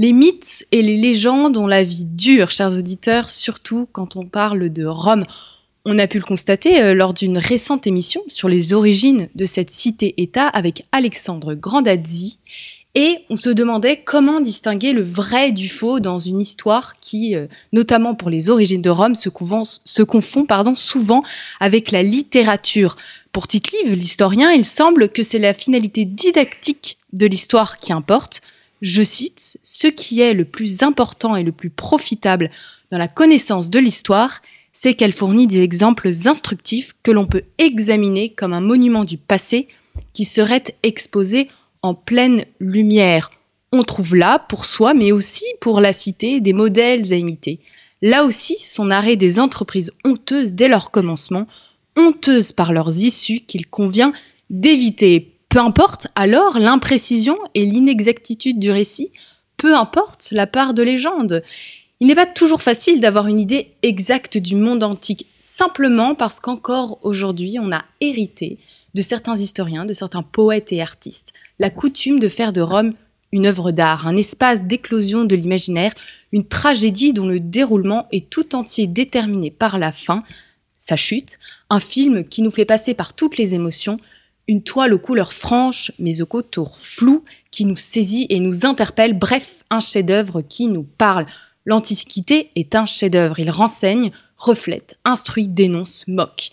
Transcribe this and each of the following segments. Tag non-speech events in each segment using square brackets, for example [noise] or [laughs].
Les mythes et les légendes ont la vie dure, chers auditeurs, surtout quand on parle de Rome. On a pu le constater euh, lors d'une récente émission sur les origines de cette cité-État avec Alexandre Grandazzi. Et on se demandait comment distinguer le vrai du faux dans une histoire qui, euh, notamment pour les origines de Rome, se, confond souvent avec la littérature. Pour tite l'historien, il semble que c'est la finalité didactique de l'histoire qui importe, je cite, Ce qui est le plus important et le plus profitable dans la connaissance de l'histoire, c'est qu'elle fournit des exemples instructifs que l'on peut examiner comme un monument du passé qui serait exposé en pleine lumière. On trouve là, pour soi, mais aussi pour la cité, des modèles à imiter. Là aussi, son arrêt des entreprises honteuses dès leur commencement, honteuses par leurs issues qu'il convient d'éviter. Peu importe alors l'imprécision et l'inexactitude du récit, peu importe la part de légende. Il n'est pas toujours facile d'avoir une idée exacte du monde antique, simplement parce qu'encore aujourd'hui, on a hérité de certains historiens, de certains poètes et artistes, la coutume de faire de Rome une œuvre d'art, un espace d'éclosion de l'imaginaire, une tragédie dont le déroulement est tout entier déterminé par la fin, sa chute, un film qui nous fait passer par toutes les émotions, une toile aux couleurs franches, mais aux contours flous, qui nous saisit et nous interpelle, bref, un chef-d'œuvre qui nous parle. L'Antiquité est un chef-d'œuvre, il renseigne, reflète, instruit, dénonce, moque.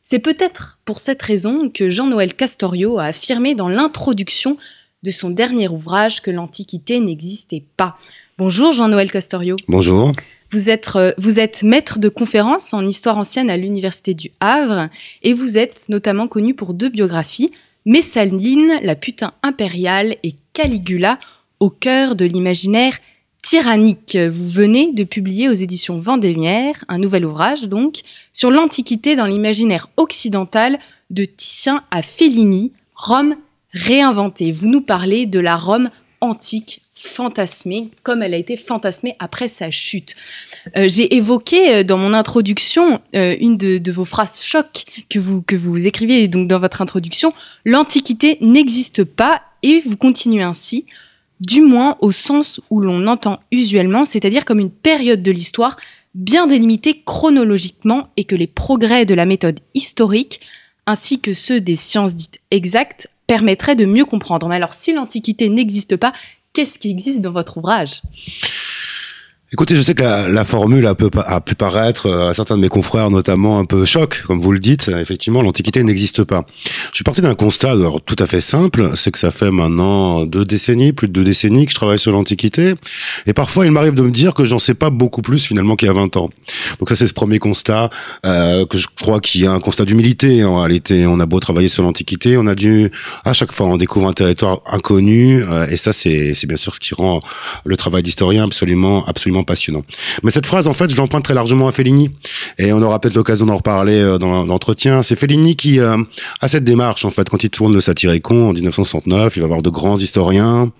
C'est peut-être pour cette raison que Jean-Noël Castorio a affirmé dans l'introduction de son dernier ouvrage que l'Antiquité n'existait pas. Bonjour Jean-Noël Castorio. Bonjour. Vous êtes, euh, vous êtes maître de conférences en histoire ancienne à l'Université du Havre et vous êtes notamment connu pour deux biographies, Messaline, la putain impériale et Caligula, au cœur de l'imaginaire tyrannique. Vous venez de publier aux éditions Vendémiaire un nouvel ouvrage donc sur l'Antiquité dans l'imaginaire occidental de Titien à Fellini, Rome réinventée. Vous nous parlez de la Rome antique fantasmée comme elle a été fantasmée après sa chute. Euh, j'ai évoqué euh, dans mon introduction euh, une de, vos phrases choc que vous, que vous écrivez donc dans votre introduction. L'Antiquité n'existe pas et vous continuez ainsi, du moins au sens où l'on entend usuellement, c'est-à-dire comme une période de l'histoire bien délimitée chronologiquement et que les progrès de la méthode historique ainsi que ceux des sciences dites exactes permettraient de mieux comprendre. Mais alors si l'Antiquité n'existe pas, qu'est-ce qui existe dans votre ouvrage? Écoutez, je sais que la, formule a, peu, a, pu paraître euh, à certains de mes confrères notamment un peu choc, comme vous le dites. Effectivement, l'Antiquité n'existe pas. Je suis parti d'un constat tout à fait simple, c'est que ça fait maintenant deux décennies, plus de deux décennies que je travaille sur l'Antiquité. Et parfois, il m'arrive de me dire que j'en sais pas beaucoup plus finalement qu'il y a 20 ans. Donc ça, c'est ce premier constat euh, que je crois qu'il y a un constat d'humilité en réalité. On a beau travailler sur l'Antiquité, on a dû, à chaque fois, on découvre un territoire inconnu. Euh, et ça, c'est bien sûr ce qui rend le travail d'historien absolument, absolument passionnant. Mais cette phrase, en fait, je l'emprunte très largement à Fellini, et on aura peut-être l'occasion d'en reparler euh, dans l'entretien. C'est Fellini qui euh, a cette démarche, en fait, quand il tourne le Satyricon en 1969, il va avoir de grands historiens,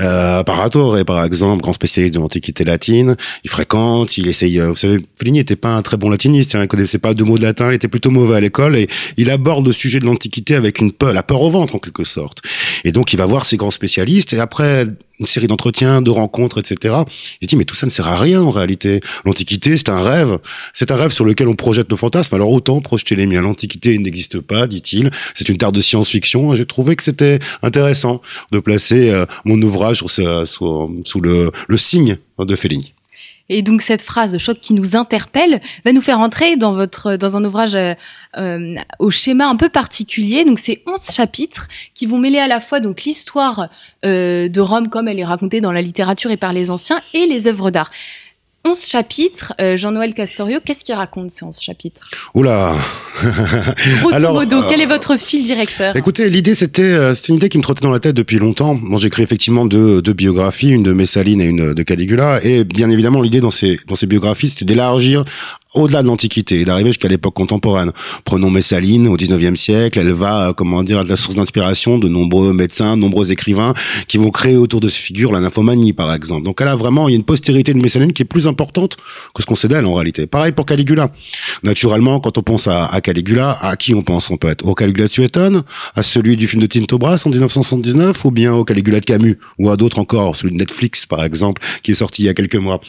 euh, Paratore par exemple, grand spécialiste de l'Antiquité latine, il fréquente, il essaye. Euh, vous savez, Fellini n'était pas un très bon latiniste, hein, il connaissait pas deux mots de latin, il était plutôt mauvais à l'école et il aborde le sujet de l'Antiquité avec une peur, la peur au ventre en quelque sorte. Et donc il va voir ces grands spécialistes et après une série d'entretiens, de rencontres, etc. Se dit mais tout ça ne sert à rien en réalité. L'Antiquité c'est un rêve, c'est un rêve sur lequel on projette nos fantasmes. Alors autant projeter les miens. L'Antiquité n'existe pas, dit-il. C'est une terre de science-fiction. J'ai trouvé que c'était intéressant de placer euh, mon ouvrage sous, le, le signe de Fellini. Et donc cette phrase choc qui nous interpelle va nous faire entrer dans votre dans un ouvrage euh, euh, au schéma un peu particulier. Donc c'est 11 chapitres qui vont mêler à la fois donc l'histoire euh, de Rome comme elle est racontée dans la littérature et par les anciens et les œuvres d'art. 11 chapitres. Euh, Jean-Noël Castorio, qu'est-ce qu'il raconte ces 11 chapitres? Oula [laughs] Grosso Alors, modo, quel est votre fil directeur? Écoutez, l'idée, c'était c'était une idée qui me trottait dans la tête depuis longtemps. Moi, j'ai écrit effectivement deux, deux biographies, une de Messaline et une de Caligula. Et bien évidemment, l'idée dans ces, dans ces biographies, c'était d'élargir au-delà de l'Antiquité et d'arriver jusqu'à l'époque contemporaine. Prenons Messaline au 19e siècle, elle va, euh, comment dire, être la source d'inspiration de nombreux médecins, de nombreux écrivains qui vont créer autour de ce figure la nymphomanie, par exemple. Donc elle a vraiment, il y a une postérité de Messaline qui est plus importante que ce qu'on sait d'elle en réalité. Pareil pour Caligula. Naturellement, quand on pense à, Caligula, à qui on pense en fait? Au Caligula Tueton, à celui du film de Tinto Brass en 1979, ou bien au Caligula de Camus, ou à d'autres encore, celui de Netflix par exemple, qui est sorti il y a quelques mois.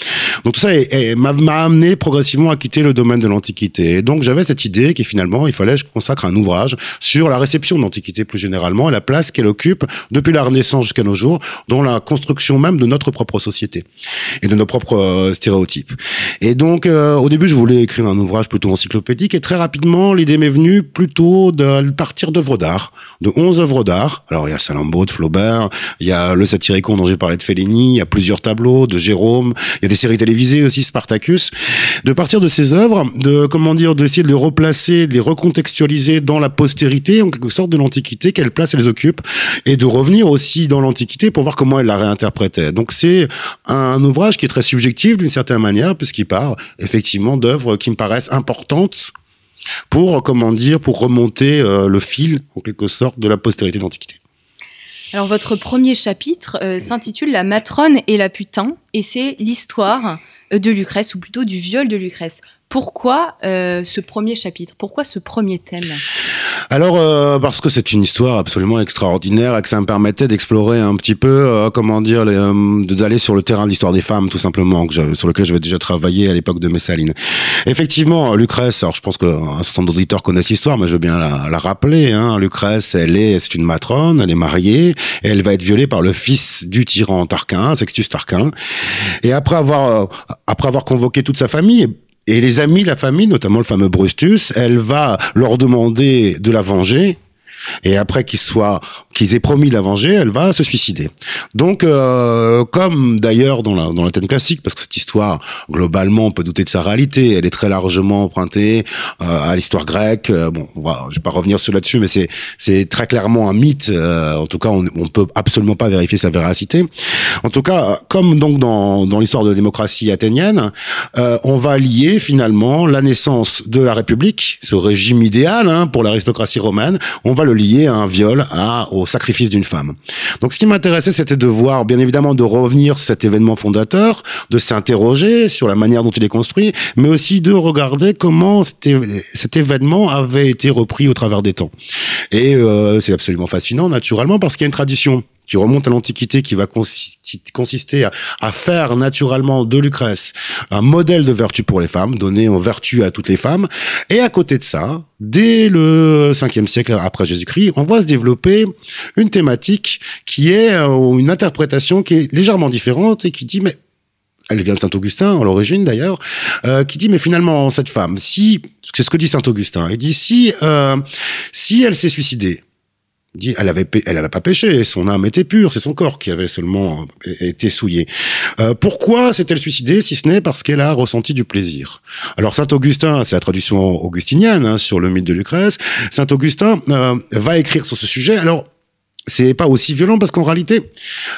Donc tout ça m'a amené progressivement à quitter le domaine de l'Antiquité. Et donc j'avais cette idée qui finalement, il fallait que je consacre un ouvrage sur la réception de l'Antiquité plus généralement et la place qu'elle occupe depuis la Renaissance jusqu'à nos jours dans la construction même de notre propre société et de nos propres euh, stéréotypes. Et donc euh, au début, je voulais écrire un ouvrage plutôt encyclopédique et très rapidement, l'idée m'est venue plutôt de partir d'œuvres d'art, de 11 œuvres d'art. Alors il y a Salammbô de Flaubert, il y a le Satyricon dont j'ai parlé de Fellini, il y a plusieurs tableaux de Jérôme, il y a des séries télévisées aussi, Spartacus. De partir de ces œuvres, de comment dire, d'essayer de les replacer, de les recontextualiser dans la postérité, en quelque sorte de l'Antiquité, quelle place elles occupent, et de revenir aussi dans l'Antiquité pour voir comment elle la réinterprétait. Donc c'est un ouvrage qui est très subjectif d'une certaine manière, puisqu'il part effectivement d'œuvres qui me paraissent importantes pour comment dire, pour remonter euh, le fil en quelque sorte de la postérité d'Antiquité. Alors votre premier chapitre euh, s'intitule La matrone et la putain et c'est l'histoire euh, de Lucrèce ou plutôt du viol de Lucrèce. Pourquoi euh, ce premier chapitre? Pourquoi ce premier thème? Alors euh, parce que c'est une histoire absolument extraordinaire et que ça me permettait d'explorer un petit peu, euh, comment dire, d'aller sur le terrain de l'histoire des femmes tout simplement, que sur lequel j'avais déjà travaillé à l'époque de Messaline. Effectivement, Lucrèce. Alors je pense qu'un certain nombre d'auditeurs connaissent l'histoire, mais je veux bien la, la rappeler. Hein. Lucrèce, elle est, c'est une matrone, elle est mariée et elle va être violée par le fils du tyran Tarquin, Sextus Tarquin. Et après avoir après avoir convoqué toute sa famille, et les amis, la famille, notamment le fameux Brustus, elle va leur demander de la venger. Et après qu'ils soient, qu'ils aient promis de la venger, elle va se suicider. Donc, euh, comme d'ailleurs dans la dans la classique, parce que cette histoire globalement on peut douter de sa réalité, elle est très largement empruntée euh, à l'histoire grecque. Euh, bon, on va, je vais pas revenir sur là-dessus, mais c'est c'est très clairement un mythe. Euh, en tout cas, on, on peut absolument pas vérifier sa véracité. En tout cas, comme donc dans dans l'histoire de la démocratie athénienne, euh, on va lier finalement la naissance de la République, ce régime idéal hein, pour l'aristocratie romaine, on va le lié à un viol, à, sacrifice d'une femme. Donc ce qui m'intéressait, c'était de voir, bien évidemment, de revenir cet événement fondateur, de s'interroger sur la manière dont il est construit, mais aussi de regarder comment cet, événement avait été repris au travers des temps. Et euh, c'est absolument fascinant, naturellement, parce qu'il y a une tradition qui remonte à l'Antiquité, qui va consister à, faire naturellement de Lucrèce un modèle de vertu pour les femmes, donner en vertu à toutes les femmes. Et à côté de ça, dès le 5e siècle après Jésus-Christ, on voit se développer une thématique qui est euh, une interprétation qui est légèrement différente et qui dit mais elle vient de Saint Augustin à l'origine d'ailleurs, euh, qui dit mais finalement cette femme, si c'est ce que dit Saint Augustin, il dit si euh, si elle s'est suicidée, dit elle avait pas péché son âme était pure c'est son corps qui avait seulement euh, été souillé. Euh, pourquoi s'est-elle suicidée si ce n'est parce qu'elle a ressenti du plaisir? Alors saint Augustin c'est la traduction augustinienne hein, sur le mythe de Lucrèce saint Augustin euh, va écrire sur ce sujet. Alors c'est pas aussi violent parce qu'en réalité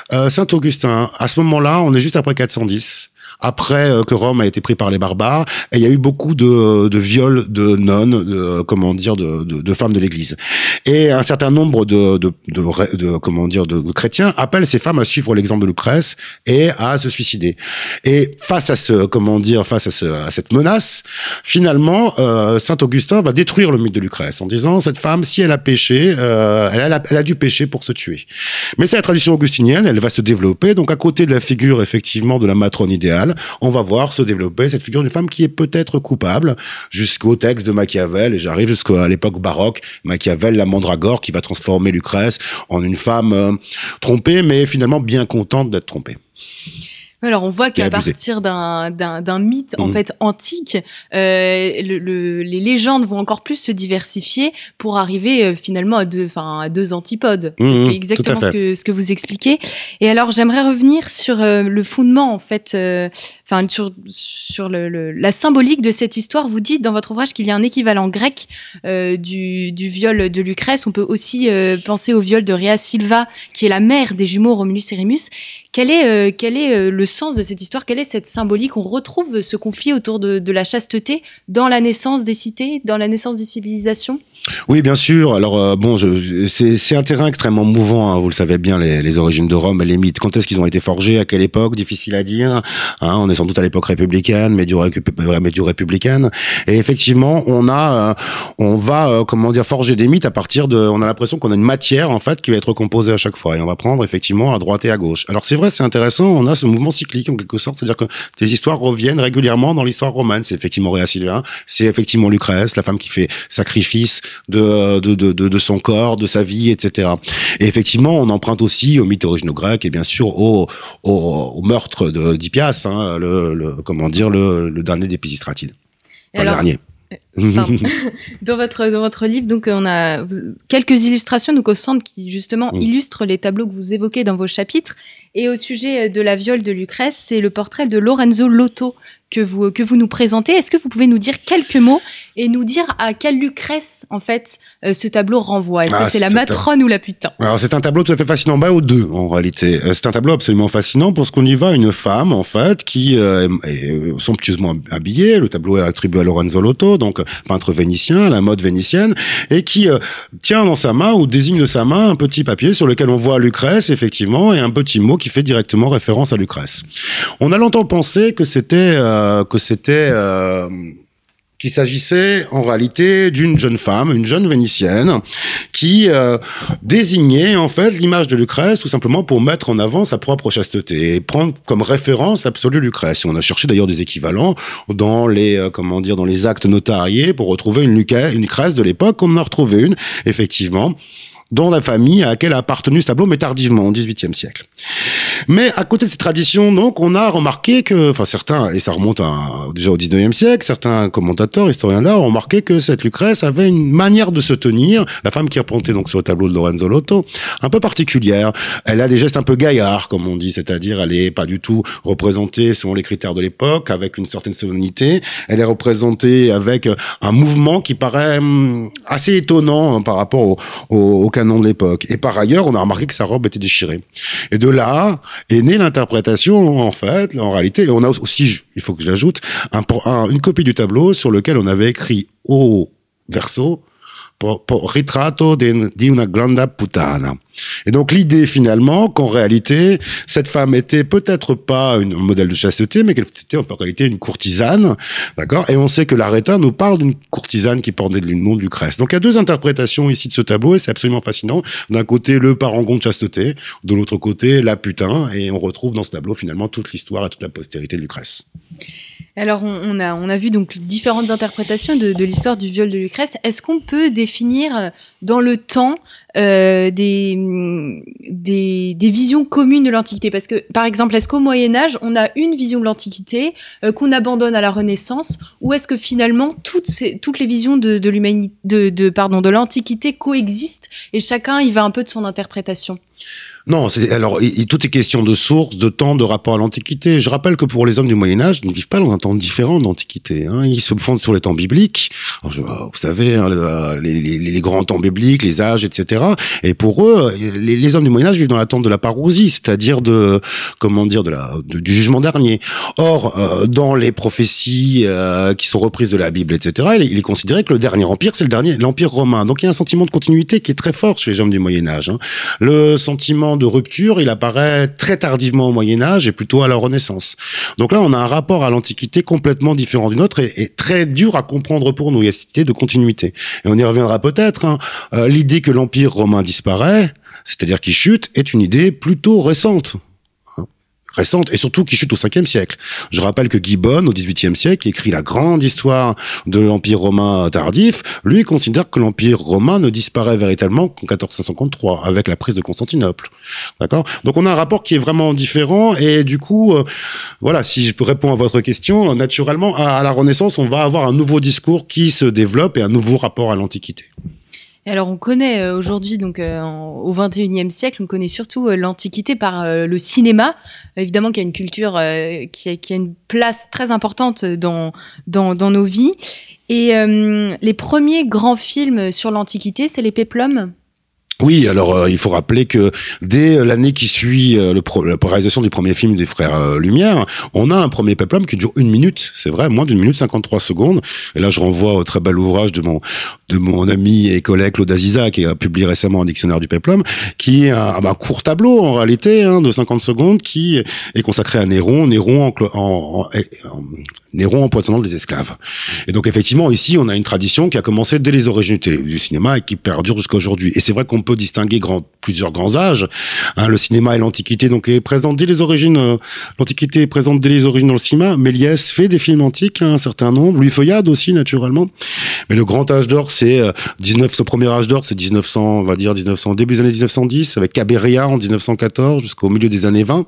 saint Augustin à ce moment-là on est juste après 410 après euh, que Rome a été pris par les barbares. Et il y a eu beaucoup de, de viols de nonnes, de, comment dire, de, de, de femmes de l'Église. Et un certain nombre de, de, comment dire, de, chrétiens appellent ces femmes à suivre l'exemple de Lucrèce et à se suicider. Et face à ce, comment dire, face à, ce, à cette menace, finalement, euh, Saint Augustin va détruire le mythe de Lucrèce en disant cette femme, si elle a péché, euh, elle, a, elle a dû pécher pour se tuer. Mais c'est la tradition augustinienne, elle va se développer. Donc à côté de la figure effectivement de la matrone idéale on va voir se développer cette figure d'une femme qui est peut-être coupable jusqu'au texte de Machiavel, et j'arrive jusqu'à l'époque baroque, Machiavel, la mandragore, qui va transformer Lucrèce en une femme euh, trompée, mais finalement bien contente d'être trompée. Alors on voit qu'à partir d'un mythe en mhm. fait antique, euh, les légendes vont encore plus se diversifier pour arriver euh, finalement à deux, enfin à deux antipodes. c'est mhm, exactement ce que, ce que vous expliquez. Et alors j'aimerais revenir sur euh, le fondement en fait enfin sur, sur le, la symbolique de cette histoire. Vous dites dans votre ouvrage qu'il y a un équivalent grec euh, du, du, viol de Lucrèce. On peut aussi euh, penser au viol de Rhea Silva, qui est la mère des jumeaux Romulus et Rémus. Quel est, euh, est le sens de cette histoire? Quelle est cette symbolique? On retrouve ce conflit autour de la chasteté dans la naissance des cités, dans la naissance des civilisations? Oui, bien sûr. Alors euh, bon, c'est un terrain extrêmement mouvant. Hein. vous le savez bien, les, les, origines de Rome les mythes. Quand est-ce qu'ils ont été forgés? À quelle époque? Difficile à dire. Hein, on est sans doute à l'époque républicaine, médio-républicaine. Et effectivement, on a, euh, on va, euh, comment dire, forger des mythes à partir de. On a l'impression qu'on a une matière en fait qui va être composée à chaque fois, et on va prendre effectivement à droite et à gauche. Alors c'est vrai, c'est intéressant. On a ce mouvement cyclique en quelque sorte, c'est-à-dire que ces histoires reviennent régulièrement dans l'histoire romaine. C'est effectivement Réa c'est effectivement Lucrèce, la femme qui fait sacrifice de, de, de, de, son corps, de sa vie, etc. Et effectivement, on emprunte aussi au mythe originaux grec et bien sûr au, au, au meurtre de d'Hippias, hein, le, le, comment dire, le, le dernier des Pisistratides. le dernier. [laughs] [laughs] dans votre dans votre livre, donc on a quelques illustrations donc au centre qui justement illustrent les tableaux que vous évoquez dans vos chapitres. Et au sujet de la viole de Lucrèce, c'est le portrait de Lorenzo Lotto que vous, que vous nous présentez. Est-ce que vous pouvez nous dire quelques mots et nous dire à quelle Lucrèce, en fait, euh, ce tableau renvoie? Est-ce que ah, c'est la matrone ou la putain? Alors, c'est un tableau tout à fait fascinant, bah, aux deux, en réalité. Euh, c'est un tableau absolument fascinant parce qu'on y voit une femme, en fait, qui euh, est somptueusement habillée. Le tableau est attribué à Lorenzo Lotto, donc peintre vénitien, la mode vénitienne, et qui tient dans sa main ou désigne de sa main un petit papier sur lequel on voit Lucrèce, effectivement, et un petit mot qui fait directement référence à Lucrèce. On a longtemps pensé que c'était que c'était euh, qu'il s'agissait en réalité d'une jeune femme, une jeune vénitienne, qui euh, désignait en fait l'image de Lucrèce tout simplement pour mettre en avant sa propre chasteté et prendre comme référence absolue Lucrèce. on a cherché d'ailleurs des équivalents dans les dans les actes notariés pour retrouver une, une Lucrèce de l'époque. On en a retrouvé une effectivement dans la famille à laquelle a appartenu ce tableau, mais tardivement, au XVIIIe siècle. Mais à côté de ces traditions, donc, on a remarqué que, enfin certains, et ça remonte déjà au XIXe siècle, certains commentateurs, historiens là, ont remarqué que cette Lucrèce avait une manière de se tenir, la femme qui est représentée donc sur le tableau de Lorenzo Lotto, un peu particulière. Elle a des gestes un peu gaillards, comme on dit, c'est-à-dire elle est pas du tout représentée selon les critères de l'époque, avec une certaine solennité. Elle est représentée avec un mouvement qui paraît hum, assez étonnant hein, par rapport au, au, au canon de l'époque. Et par ailleurs, on a remarqué que sa robe était déchirée. Et de là, est née l'interprétation, en fait, en réalité. Et on a aussi, il faut que je l'ajoute, un, une copie du tableau sur lequel on avait écrit au verso pour, una grande puttana. Et donc l'idée finalement qu'en réalité cette femme était peut-être pas un modèle de chasteté, mais qu'elle était en réalité une courtisane, d'accord? Et on sait que l'arétin nous parle d'une courtisane qui portait le nom du Lucrèce. Donc il y a deux interprétations ici de ce tableau et c'est absolument fascinant. D'un côté le parangon de chasteté, de l'autre côté la putain, et on retrouve dans ce tableau finalement toute l'histoire et toute la postérité de Lucrèce. Alors, on, a, on a vu donc différentes interprétations de, l'histoire du viol de Lucrèce. Est-ce qu'on peut définir euh, dans le temps euh, des, des, visions communes de l'Antiquité? Parce que, par exemple, est-ce qu'au Moyen Âge, on a une vision de l'Antiquité euh, qu'on abandonne à la Renaissance, ou est-ce que finalement toutes, toutes les visions de, de de, de, pardon, de l'Antiquité coexistent et chacun y va un peu de son interprétation? Non, c'est alors tout est question de source, de temps, de rapport à l'Antiquité. Je rappelle que pour les hommes du Moyen Âge, ils ne vivent pas dans un temps différent d'Antiquité. Hein. Ils se fondent sur les temps bibliques. vous savez, hein, les, les, grands temps bibliques, les âges, etc. Et pour eux, les, hommes du Moyen Âge vivent dans l'attente de la parousie, c'est-à-dire de comment dire du jugement dernier. Or, euh, dans les prophéties euh, qui sont reprises de la Bible, etc., il est considéré que le dernier empire, c'est le dernier, l'empire romain. Donc il y a un sentiment de continuité qui est très fort chez les hommes du Moyen Âge. Hein. Le sentiment de rupture, il apparaît très tardivement au Moyen Âge et plutôt à la Renaissance. Donc là, on a un rapport à l'Antiquité complètement différent du nôtre et, très dur à comprendre pour nous. Il y a cette idée de continuité. Et on y reviendra peut-être. Hein. Euh, l'idée que l'Empire romain disparaît, c'est-à-dire qu'il chute, est une idée plutôt récente récente et surtout qui chute au 5e siècle. Je rappelle que Gibbon, au 18e siècle, qui écrit la grande histoire de l'Empire romain tardif, lui considère que l'Empire romain ne disparaît véritablement qu'en 1453, avec la prise de Constantinople. D'accord? Donc on a un rapport qui est vraiment différent et du coup, euh, voilà, si je peux répondre à votre question, naturellement, à la Renaissance, on va avoir un nouveau discours qui se développe et un nouveau rapport à l'Antiquité. Alors on connaît euh, aujourd'hui, donc euh, au XXIe siècle, on connaît surtout euh, l'Antiquité par le cinéma, évidemment qui a une culture qui a, qui, a, une place très importante dans, dans, dans nos vies. Et les premiers grands films sur l'Antiquité, c'est les péplums. Oui, alors euh, il faut rappeler que dès l'année qui suit euh, le la réalisation du premier film des frères euh, Lumière, on a un premier peplum qui dure une minute, c'est vrai, moins d'une minute 53 secondes. Et là, je renvoie au très bel ouvrage de mon de mon ami et collègue Claude Aziza, qui a publié récemment un dictionnaire du peplum, qui est un, un court tableau en réalité hein, de 50 secondes, qui est consacré à Néron, Néron en, en, en, Néron empoisonnant les esclaves. Et donc effectivement, ici, on a une tradition qui a commencé dès les origines du cinéma et qui perdure jusqu'à aujourd'hui. Et c'est vrai qu'on peut distinguer grand, plusieurs grands âges. Hein, le cinéma et l'Antiquité donc est présent dès les origines. Euh, L'Antiquité est présente dès les origines dans le cinéma. Méliès fait des films antiques, hein, un certain nombre. Louis Feuillade aussi, naturellement. Mais le grand âge d'or, c'est 19. Euh, ce premier âge d'or, c'est 1900, on va dire 1900, début des années 1910, avec Cabiria en 1914 jusqu'au milieu des années 20.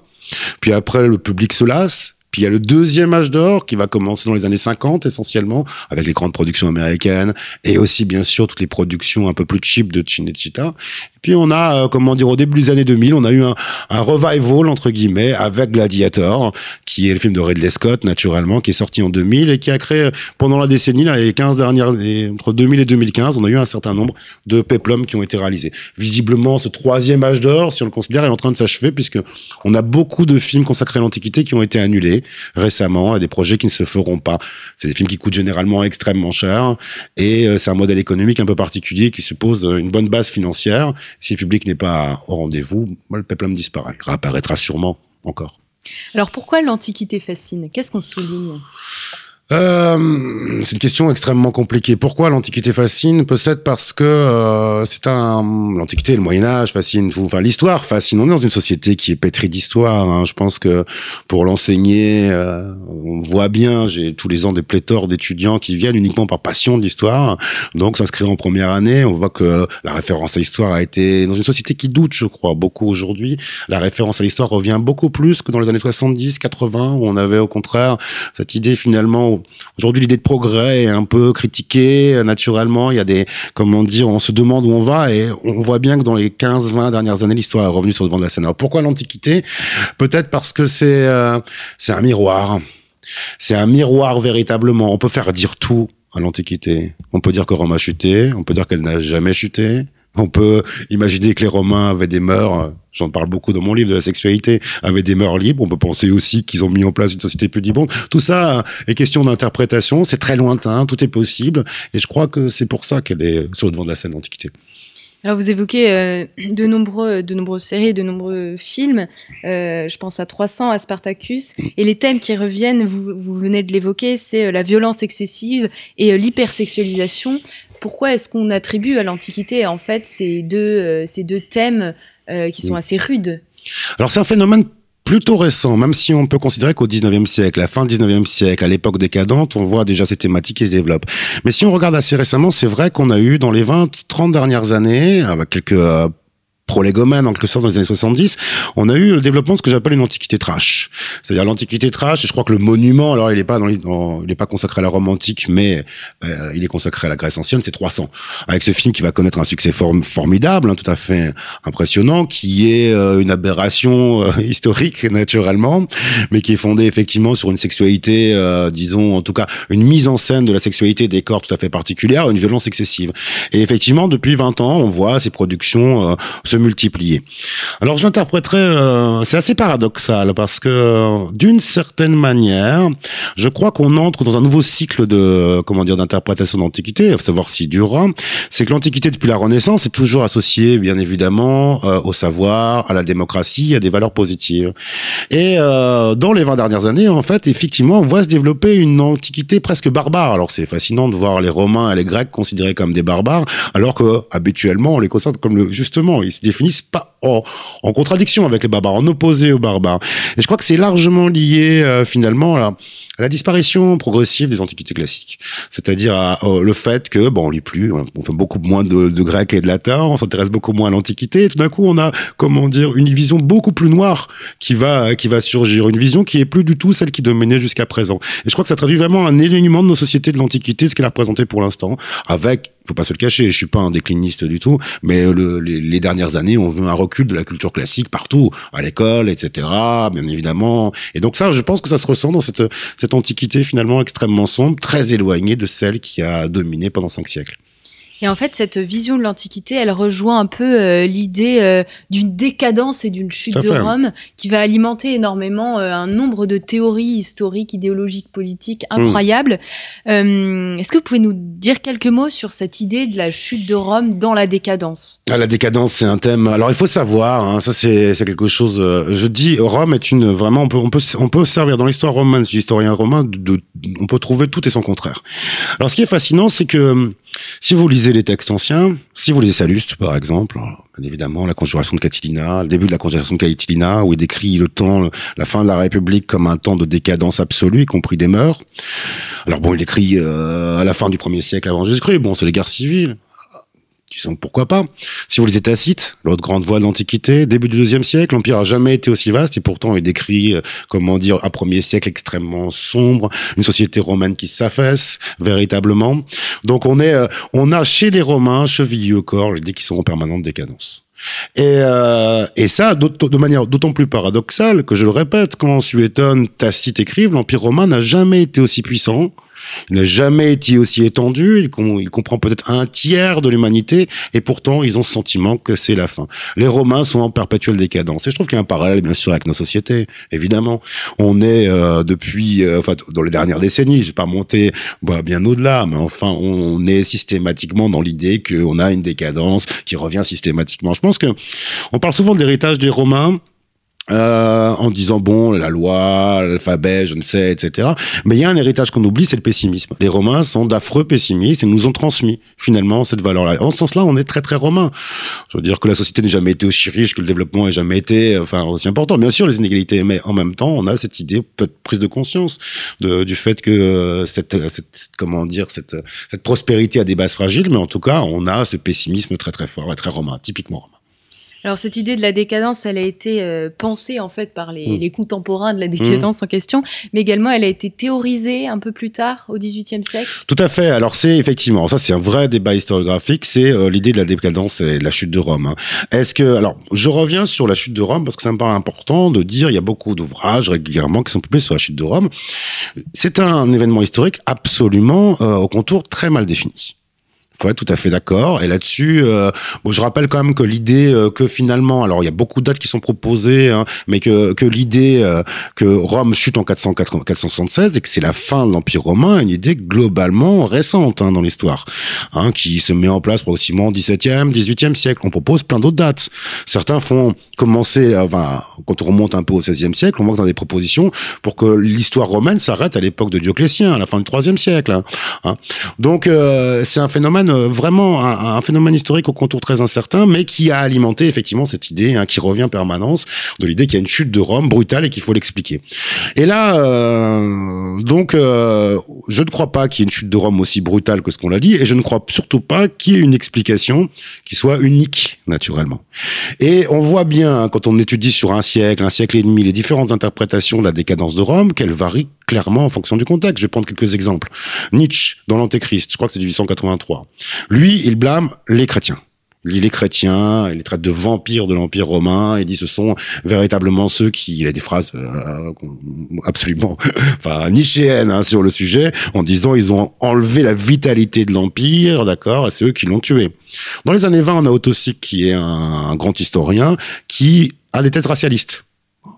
Puis après, le public se lasse puis il y a le deuxième âge d'or qui va commencer dans les années 50 essentiellement, avec les grandes productions américaines et aussi bien sûr toutes les productions un peu plus cheap de Cinecittà. Et puis on a, euh, comment dire, au début des années 2000, on a eu un, un, revival entre guillemets avec Gladiator, qui est le film de Ridley Scott naturellement, qui est sorti en 2000 et qui a créé pendant la décennie, là, les 15 dernières, entre 2000 et 2015, on a eu un certain nombre de peplums qui ont été réalisés. Visiblement, ce troisième âge d'or, si on le considère, est en train de s'achever puisque on a beaucoup de films consacrés à l'Antiquité qui ont été annulés récemment et des projets qui ne se feront pas. C'est des films qui coûtent généralement extrêmement cher et euh, c'est un modèle économique un peu particulier qui suppose une bonne base financière. Si le public n'est pas au rendez-vous, le peplum disparaît. Il réapparaîtra sûrement encore. Alors pourquoi l'Antiquité fascine? Qu'est-ce qu'on souligne? Euh, c'est une question extrêmement compliquée. Pourquoi l'Antiquité fascine? Peut-être parce que euh, c'est un l'Antiquité, le Moyen Âge fascine. Enfin, l'histoire fascine. On est dans une société qui est pétrie d'histoire. Hein. Je pense que pour l'enseigner, euh, on voit bien. J'ai tous les ans des pléthores d'étudiants qui viennent uniquement par passion d'histoire. Donc, s'inscrire en première année, on voit que la référence à l'histoire a été dans une société qui doute, je crois, beaucoup aujourd'hui. La référence à l'histoire revient beaucoup plus que dans les années 70, 80, où on avait au contraire cette idée finalement Aujourd'hui, l'idée de progrès est un peu critiquée naturellement. Il y a des, comment dire, on se demande où on va et on voit bien que dans les 15, 20 dernières années, l'histoire est revenue sur le devant de la scène. Alors pourquoi l'Antiquité? Peut-être parce que c'est euh, c'est un miroir. C'est un miroir véritablement. On peut faire dire tout à l'Antiquité. On peut dire que Rome a chuté, on peut dire qu'elle n'a jamais chuté, on peut imaginer que les Romains avaient des mœurs, j'en parle beaucoup dans mon livre de la sexualité, avaient des mœurs libres. On peut penser aussi qu'ils ont mis en place une société libre. Tout ça est question d'interprétation, c'est très lointain, tout est possible. Et je crois que c'est pour ça qu'elle est sur le devant de la scène d'Antiquité. Alors vous évoquez euh, de, nombreux, de nombreuses séries, de nombreux films. Euh, je pense à 300, à Spartacus. Et les thèmes qui reviennent, vous, vous venez de l'évoquer, c'est euh, la violence excessive et l'hypersexualisation pourquoi est-ce qu'on attribue à l'Antiquité en fait ces deux, euh, ces deux thèmes euh, qui sont assez rudes? Alors c'est un phénomène plutôt récent, même si on peut considérer qu'au 19e siècle, la fin du 19e siècle, à l'époque décadente, on voit déjà ces thématiques qui se développent. Mais si on regarde assez récemment, c'est vrai qu'on a eu dans les 20, 30 dernières années, avec quelques euh, prolégomène en quelque sorte dans les années 70, on a eu le développement de ce que j'appelle une antiquité trash. C'est-à-dire l'antiquité trash, et je crois que le monument, alors il n'est pas dans, il est pas consacré à la Rome antique, mais euh, il est consacré à la Grèce ancienne, c'est 300. Avec ce film qui va connaître un succès formidable, hein, tout à fait impressionnant, qui est euh, une aberration euh, historique naturellement, mais qui est fondé effectivement sur une sexualité, disons en tout cas une mise en scène de la sexualité des corps tout à fait particulière, une violence excessive. Et effectivement, depuis 20 ans, on voit ces productions se multiplier. Alors je l'interpréterai, euh, c'est assez paradoxal parce que d'une certaine manière, je crois qu'on entre dans un nouveau cycle de comment dire d'interprétation d'antiquité, à savoir si durera. C'est que l'antiquité depuis la Renaissance est toujours associée, bien évidemment, euh, au savoir, à la démocratie, à des valeurs positives. Et euh, dans les 20 dernières années, en fait, effectivement, on voit se développer une antiquité presque barbare. Alors c'est fascinant de voir les Romains et les Grecs considérés comme des barbares, alors que habituellement on les considère comme le, justement, ils définissent pas en, en, contradiction avec les barbares, en opposé aux barbares. Et je crois que c'est largement lié euh, finalement à la, à la, disparition progressive des antiquités classiques. C'est-à-dire le fait que, bon, on lit plus, on fait beaucoup moins de, de grec et de latin, on s'intéresse beaucoup moins à l'antiquité, et tout d'un coup, on a, comment dire, une vision beaucoup plus noire qui va, qui va surgir, une vision qui est plus du tout celle qui dominait jusqu'à présent. Et je crois que ça traduit vraiment un éloignement de nos sociétés de l'antiquité, ce qu'elle a représenté pour l'instant, avec faut pas se le cacher, je suis pas un décliniste du tout, mais le, les, dernières années, on veut un recul de la culture classique partout, à l'école, etc., bien évidemment. Et donc ça, je pense que ça se ressent dans cette, cette antiquité finalement extrêmement sombre, très éloignée de celle qui a dominé pendant cinq siècles. Et en fait, cette vision de l'Antiquité, elle rejoint un peu euh, l'idée euh, d'une décadence et d'une chute de Rome qui va alimenter énormément euh, un nombre de théories historiques, idéologiques, politiques mm. incroyables. Est-ce que vous pouvez nous dire quelques mots sur cette idée de la chute de Rome dans la décadence? Ah, La décadence, c'est un thème. Alors, il faut savoir, hein, ça c'est quelque chose. je dis, Rome est une vraiment. On peut on peut on peut servir dans l'histoire romaine, historien romain, de, on peut trouver tout et son contraire. Alors, ce qui est fascinant, c'est que si vous lisez les textes anciens, si vous lisez Salluste, par exemple, évidemment, la conjuration de Catilina, le début de la conjuration de Catilina, où il décrit le temps, la fin de la République comme un temps de décadence absolue, y compris des mœurs. Alors bon, il écrit euh, à la fin du premier siècle avant Jésus-Christ, bon, c'est les guerres civiles sont pourquoi pas. Si vous lisez Tacite, l'autre grande voix de l'Antiquité, début du deuxième siècle, l'Empire a jamais été aussi vaste et pourtant il décrit, euh, comment dire, un premier siècle extrêmement sombre, une société romaine qui s'affaisse véritablement. Donc on est, euh, on a chez les Romains chevillé au corps l'idée qu'ils sont en permanente décadence. Et, euh, et ça, de manière d'autant plus paradoxale que je le répète, quand Suétone, Tacite écrivent, l'Empire romain n'a jamais été aussi puissant il n'a jamais été aussi étendu. Il, comprend peut-être un tiers de l'humanité et pourtant ils ont ce sentiment que c'est la fin. Les Romains sont en perpétuelle décadence et je trouve qu'il y a un parallèle bien sûr avec nos sociétés. Évidemment, on est euh, depuis, euh, enfin dans les dernières décennies, je vais pas monter bah, bien au-delà, mais enfin on est systématiquement dans l'idée qu'on a une décadence qui revient systématiquement. Je pense que on parle souvent de l'héritage des Romains euh, en disant bon la loi, l'alphabet, je ne sais, etc. Mais il y a un héritage qu'on oublie, c'est le pessimisme. Les Romains sont d'affreux pessimistes et nous ont transmis finalement cette valeur-là. En ce sens-là, on est très très romain. Je veux dire que la société n'a jamais été aussi riche, que le développement n'a jamais été enfin aussi important. Bien sûr, les inégalités, mais en même temps, on a cette idée, peut-être prise de conscience de, du fait que euh, cette, cette, comment dire cette cette prospérité a des bases fragiles, mais en tout cas, on a ce pessimisme très très fort et très romain, typiquement romain. Alors cette idée de la décadence, elle a été euh, pensée en fait par les, mm. les, contemporains de la décadence mm. en question, mais également elle a été théorisée un peu plus tard, au XVIIIe siècle. Tout à fait. Alors c'est effectivement, ça c'est un vrai débat historiographique, c'est euh, l'idée de la décadence et de la chute de Rome. Hein. Est-ce que, alors je reviens sur la chute de Rome parce que ça me paraît important de dire, il y a beaucoup d'ouvrages régulièrement qui sont publiés sur la chute de Rome. C'est un événement historique absolument euh, au contour très mal défini être tout à fait d'accord. Et là-dessus, euh, bon, je rappelle quand même que l'idée euh, que finalement, alors il y a beaucoup de dates qui sont proposées, hein, mais que, que l'idée euh, que Rome chute en 480, 476 et que c'est la fin de l'Empire romain, une idée globalement récente hein, dans l'histoire, hein, qui se met en place progressivement au 17e, 18e siècle. On propose plein d'autres dates. Certains font commencer, enfin, quand on remonte un peu au 16e siècle, on voit dans des propositions pour que l'histoire romaine s'arrête à l'époque de Dioclétien, à la fin du 3e siècle. Hein, hein. Donc c'est un phénomène euh, vraiment un, phénomène historique au contour très incertain, mais qui a alimenté effectivement cette idée hein, qui revient en permanence de l'idée qu'il y a une chute de Rome brutale et qu'il faut l'expliquer. Et là, euh, donc, euh, je ne crois pas qu'il y ait une chute de Rome aussi brutale que ce qu'on l'a dit, et je ne crois surtout pas qu'il y ait une explication qui soit unique naturellement. Et on voit bien hein, quand on étudie sur un siècle, un siècle et demi, les différentes interprétations de la décadence de Rome, qu'elles varient clairement en fonction du contexte. Je vais prendre quelques exemples. Nietzsche, dans l'Antéchrist, je crois que c'est 1883. Lui, il blâme les chrétiens. Il est chrétien, il les traite de vampires de l'Empire romain, il dit ce sont véritablement ceux qui, il a des phrases euh, absolument [laughs] enfin, nichéennes hein, sur le sujet, en disant ils ont enlevé la vitalité de l'Empire, d'accord, et c'est eux qui l'ont tué. Dans les années 20, on a Otto qui est un, un grand historien, qui a des thèses racialistes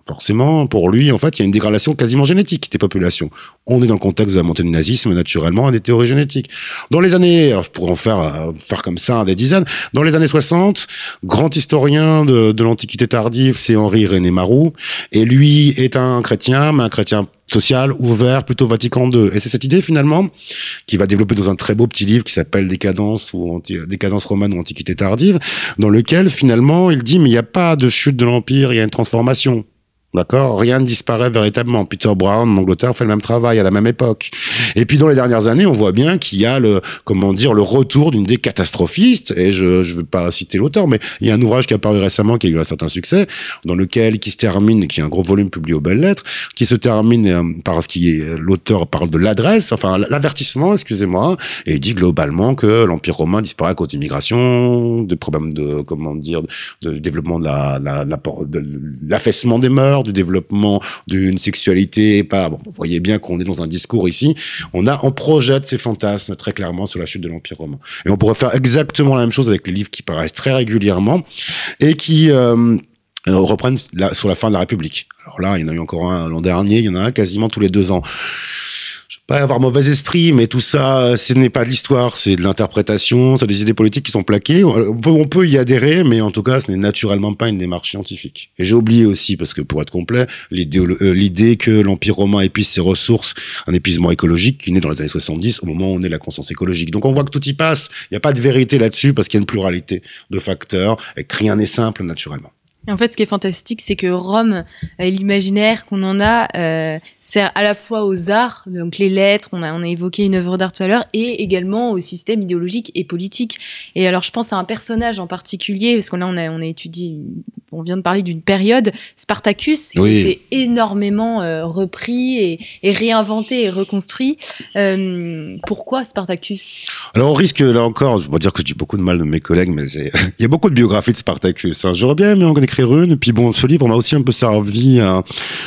forcément, pour lui, en fait, il y a une dégradation quasiment génétique des populations. On est dans le contexte de la montée du nazisme, naturellement, des théories génétiques. Dans les années, je pourrais en faire, euh, faire comme ça des dizaines, dans les années 60, grand historien de, de l'Antiquité tardive, c'est Henri René Marou, et lui est un chrétien, mais un chrétien social, ouvert, plutôt Vatican II. Et c'est cette idée finalement qui va développer dans un très beau petit livre qui s'appelle Décadence ou Décadence romane ou Antiquité tardive, dans lequel finalement il dit mais il n'y a pas de chute de l'empire, il y a une transformation. D'accord? Rien ne disparaît véritablement. Peter Brown, en Angleterre, fait le même travail à la même époque. Et puis dans les dernières années, on voit bien qu'il y a le, comment dire, le retour d'une des catastrophistes. Et je ne veux pas citer l'auteur, mais il y a un ouvrage qui a apparu récemment, qui a eu un certain succès, dans lequel qui se termine, qui est un gros volume publié aux belles lettres, qui se termine euh, par ce qui est l'auteur parle de l'adresse, enfin l'avertissement, excusez-moi, et il dit globalement que l'empire romain disparaît à cause d'immigration, de problèmes de comment dire, de, développement de la, la, de l'affaissement des mœurs du développement d'une sexualité. Pas, bon, vous voyez bien qu'on est dans un discours ici. On a, on projette ces fantasmes très clairement sur la chute de l'Empire romain. Et on pourrait faire exactement la même chose avec les livres qui paraissent très régulièrement et qui euh, reprennent sur la fin de la République. Alors là, il y en a eu encore un l'an dernier, il y en a un quasiment tous les deux ans pas avoir mauvais esprit, mais tout ça, ce n'est pas de l'histoire, c'est de l'interprétation, c'est des idées politiques qui sont plaquées. On peut, y adhérer, mais en tout cas, ce n'est naturellement pas une démarche scientifique. Et j'ai oublié aussi, parce que pour être complet, l'idée euh, que l'Empire romain épuise ses ressources, un épuisement écologique qui naît dans les années 70, au moment où on est la conscience écologique. Donc on voit que tout y passe. Il n'y a pas de vérité là-dessus, parce qu'il y a une pluralité de facteurs, et que rien n'est simple naturellement en fait, ce qui est fantastique, c'est que Rome, euh, l'imaginaire qu'on en a, euh, sert à la fois aux arts, donc les lettres, on a, on a évoqué une œuvre d'art tout à l'heure, et également au système idéologique et politique. Et alors, je pense à un personnage en particulier, parce qu'on là, on a, on a étudié, on vient de parler d'une période, Spartacus, qui été énormément euh, repris et, et, réinventé et reconstruit. Euh, pourquoi Spartacus? Alors, on risque, là encore, je vais dire que je dis beaucoup de mal de mes collègues, mais [laughs] il y a beaucoup de biographies de Spartacus. Hein. J'aurais bien aimé en écrire une. Puis bon, ce livre m'a aussi un peu servi. À,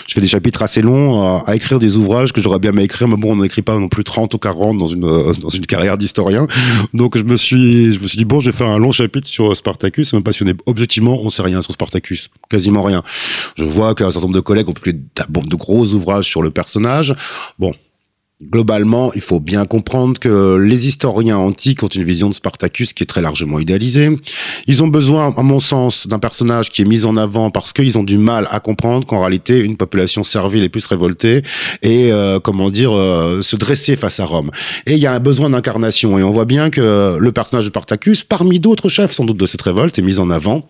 je fais des chapitres assez longs à, écrire des ouvrages que j'aurais bien aimé écrire, mais bon, on n'écrit pas non plus 30 ou 40 dans une euh, dans une carrière d'historien. Donc je me suis je me suis dit bon, je vais faire un long chapitre sur Spartacus. Ça m'a passionné. Objectivement, on sait rien sur Spartacus, quasiment rien. Je vois qu'un certain nombre de collègues ont publié de gros ouvrages sur le personnage. Bon, globalement, il faut bien comprendre que les historiens antiques ont une vision de Spartacus qui est très largement idéalisée. Ils ont besoin, à mon sens, d'un personnage qui est mis en avant parce qu'ils ont du mal à comprendre qu'en réalité, une population servile est plus révoltée et, euh, comment dire, euh, se dresser face à Rome. Et il y a un besoin d'incarnation. Et on voit bien que le personnage de Spartacus, parmi d'autres chefs sans doute de cette révolte, est mis en avant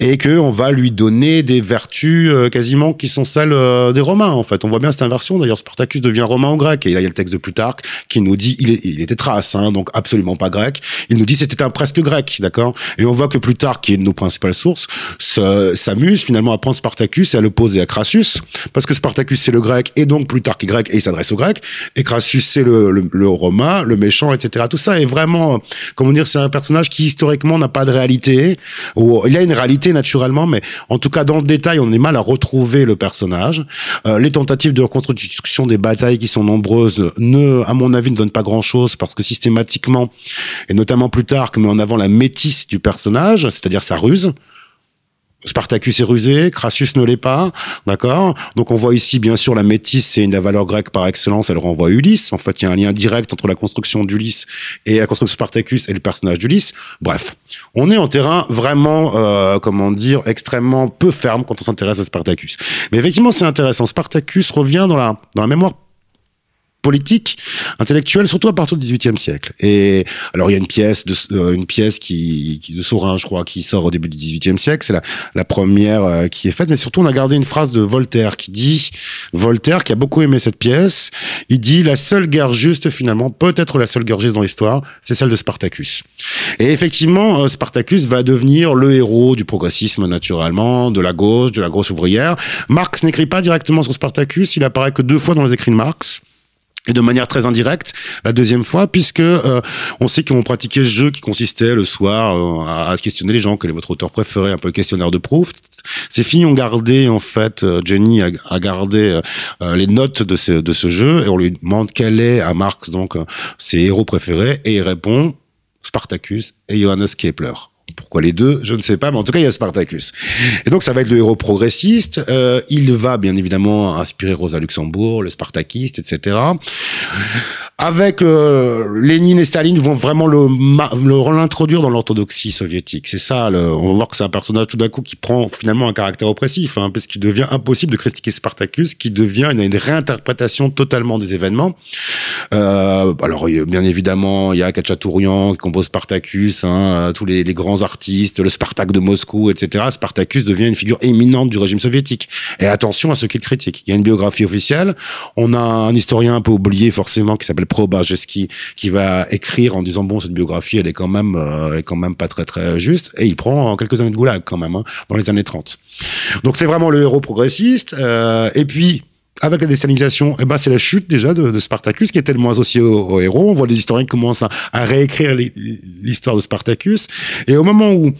et qu'on va lui donner des vertus euh, quasiment qui sont celles des Romains, en fait. On voit bien cette inversion. D'ailleurs, Spartacus devient romain en grec et là, il y a le texte de Plutarque qui nous dit, il, était trace, hein, donc absolument pas grec. Il nous dit c'était un presque grec, d'accord? Et on voit que Plutarque, qui est une de nos principales sources, s'amuse finalement à prendre Spartacus et à le poser à Crassus, parce que Spartacus c'est le grec et donc Plutarque est grec et il s'adresse au grec, et Crassus c'est le, le, romain, le méchant, etc. Tout ça est vraiment, comment dire, c'est un personnage qui historiquement n'a pas de réalité. Ou, il a une réalité naturellement, mais en tout cas dans le détail, on est mal à retrouver le personnage. Euh, les tentatives de reconstruction des batailles qui sont nombreuses ne, à mon avis, ne donne pas grand-chose parce que systématiquement, et notamment plus tard, met en avant la métisse du personnage, c'est-à-dire sa ruse. Spartacus est rusé, Crassus ne l'est pas, d'accord? Donc on voit ici bien sûr la métisse, c'est une valeur grecque par excellence, elle renvoie à Ulysse. En fait, il y a un lien direct entre la construction d'Ulysse et la construction de Spartacus et le personnage d'Ulysse. Bref, on est en terrain vraiment, euh, comment dire, extrêmement peu ferme quand on s'intéresse à Spartacus. Mais effectivement, c'est intéressant. Spartacus revient dans la dans la mémoire politique, intellectuelle, surtout à partir du XVIIIe siècle. Et alors il y a une pièce de euh, une pièce qui, qui, de Saurin, je crois, qui sort au début du XVIIIe siècle. C'est la, la première euh, qui est faite, mais surtout on a gardé une phrase de Voltaire qui dit Voltaire qui a beaucoup aimé cette pièce. Il dit la seule guerre juste finalement, peut-être la seule guerre juste dans l'histoire, c'est celle de Spartacus. Et effectivement, euh, Spartacus va devenir le héros du progressisme naturellement, de la gauche, de la grosse ouvrière. Marx n'écrit pas directement sur Spartacus, il apparaît que deux fois dans les écrits de Marx et de manière très indirecte la deuxième fois puisque euh, on sait qu'ils ont pratiqué ce jeu qui consistait le soir euh, à, questionner les gens quel est votre auteur préféré un peu le questionnaire de Proust. Ces filles ont gardé en fait euh, Jenny a, gardé les notes de ce de ce jeu et on lui demande quel est à Marx donc ses héros préférés et il répond Spartacus et Johannes Kepler Pourquoi les deux Je ne sais pas, mais en tout cas, il y a Spartacus. Et donc, ça va être le héros progressiste. Euh, il va bien évidemment inspirer Rosa Luxembourg, le Spartakiste, etc avec euh, Lénine et Staline vont vraiment le, le l'introduire dans l'orthodoxie soviétique. C'est ça. Le, on va voir que c'est un personnage tout d'un coup qui prend finalement un caractère oppressif, hein, parce devient impossible de critiquer Spartacus, qui devient une, réinterprétation totalement des événements. Euh, alors bien évidemment, il y a Kachatourian qui compose Spartacus, hein, tous les, les, grands artistes, le Spartak de Moscou, etc. Spartacus devient une figure éminente du régime soviétique. Et attention à ce qu'il critique. Il y a une biographie officielle. On a un historien un peu oublié forcément qui s'appelle Probajeski qui va écrire en disant bon cette biographie elle est quand même euh, elle est quand même pas très très juste et il prend quelques années de goulag quand même hein, dans les années 30. Donc c'est vraiment le héros progressiste euh, et puis avec la déstalinisation, eh ben, c'est la chute déjà de, de, Spartacus qui est tellement associé au, héros. On voit les historiens qui commencent à, à réécrire l'histoire de Spartacus. Et au moment où